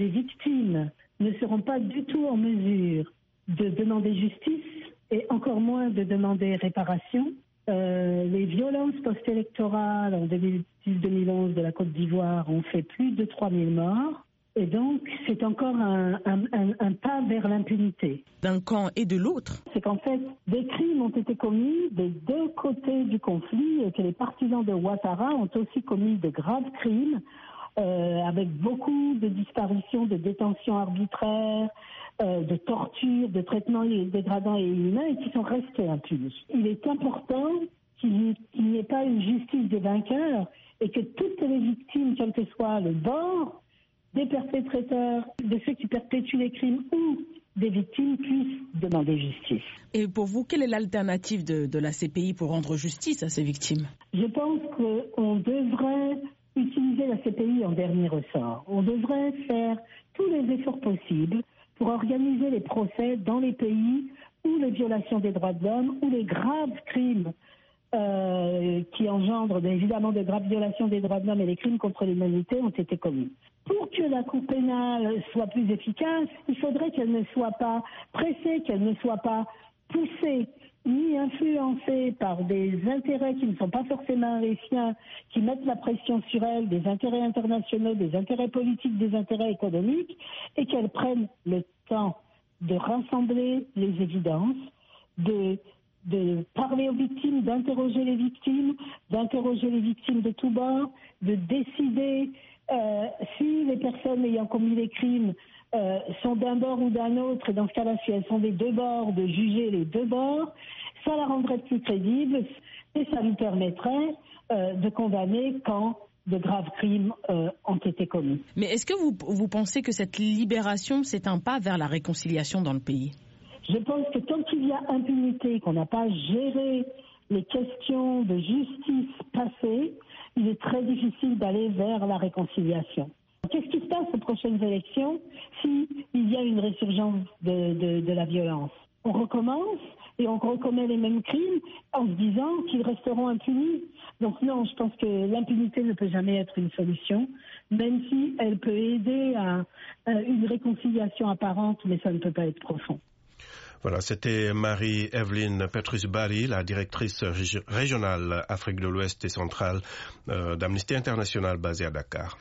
les victimes ne seront pas du tout en mesure de demander justice et encore moins de demander réparation. Euh, les violences post-électorales en 2010-2011 de la Côte d'Ivoire ont fait plus de 3000 morts. Et donc, c'est encore un, pas vers l'impunité. D'un camp et de l'autre C'est qu'en fait, des crimes ont été commis des deux côtés du conflit et que les partisans de Ouattara ont aussi commis de graves crimes euh, avec beaucoup de disparitions, de détentions arbitraires, euh, de tortures, de traitements dégradants et inhumains et qui sont restés impunis. Il est important qu'il n'y ait pas une justice des vainqueurs et que toutes les victimes, quel que soit le bord, des perpétrateurs, de ceux qui perpétuent les crimes ou des victimes puissent demander justice. Et pour vous, quelle est l'alternative de, de, la CPI pour rendre justice à ces victimes? Je pense qu'on devrait utiliser la CPI en dernier ressort. On devrait faire tous les efforts possibles pour organiser les procès dans les pays où les violations des droits de l'homme, où les graves crimes euh, qui engendrent évidemment de graves violations des droits de l'homme et les crimes contre l'humanité ont été commis. Pour que la Cour pénale soit plus efficace, il faudrait qu'elle ne soit pas pressée, qu'elle ne soit pas poussée ni influencée par des intérêts qui ne sont pas forcément les siens, qui mettent la pression sur elle, des intérêts internationaux, des intérêts politiques, des intérêts économiques, et qu'elle prenne le temps de rassembler les évidences, de de parler aux victimes, d'interroger les victimes, d'interroger les victimes de tous bords, de décider euh, si les personnes ayant commis les crimes euh, sont d'un bord ou d'un autre, et dans ce cas-là, si elles sont des deux bords, de juger les deux bords, ça la rendrait plus crédible et ça lui permettrait euh, de condamner quand de graves crimes ont été commis. Mais est-ce que vous, vous pensez que cette libération, c'est un pas vers la réconciliation dans le pays? Je pense que tant qu'il y a impunité, qu'on n'a pas géré les questions de justice passées, il est très difficile d'aller vers la réconciliation. Qu'est-ce qui se passe aux prochaines élections s'il y a une résurgence de, la violence? On recommence et on recommet les mêmes crimes en se disant qu'ils resteront impunis. Donc non, je pense que l'impunité ne peut jamais être une solution, même si elle peut aider à une réconciliation apparente, mais ça ne peut pas être profond. Voilà, c'était Marie-Evelyne Petrus-Barry, la directrice régionale Afrique de l'Ouest et centrale euh, d'Amnesty International basée à Dakar.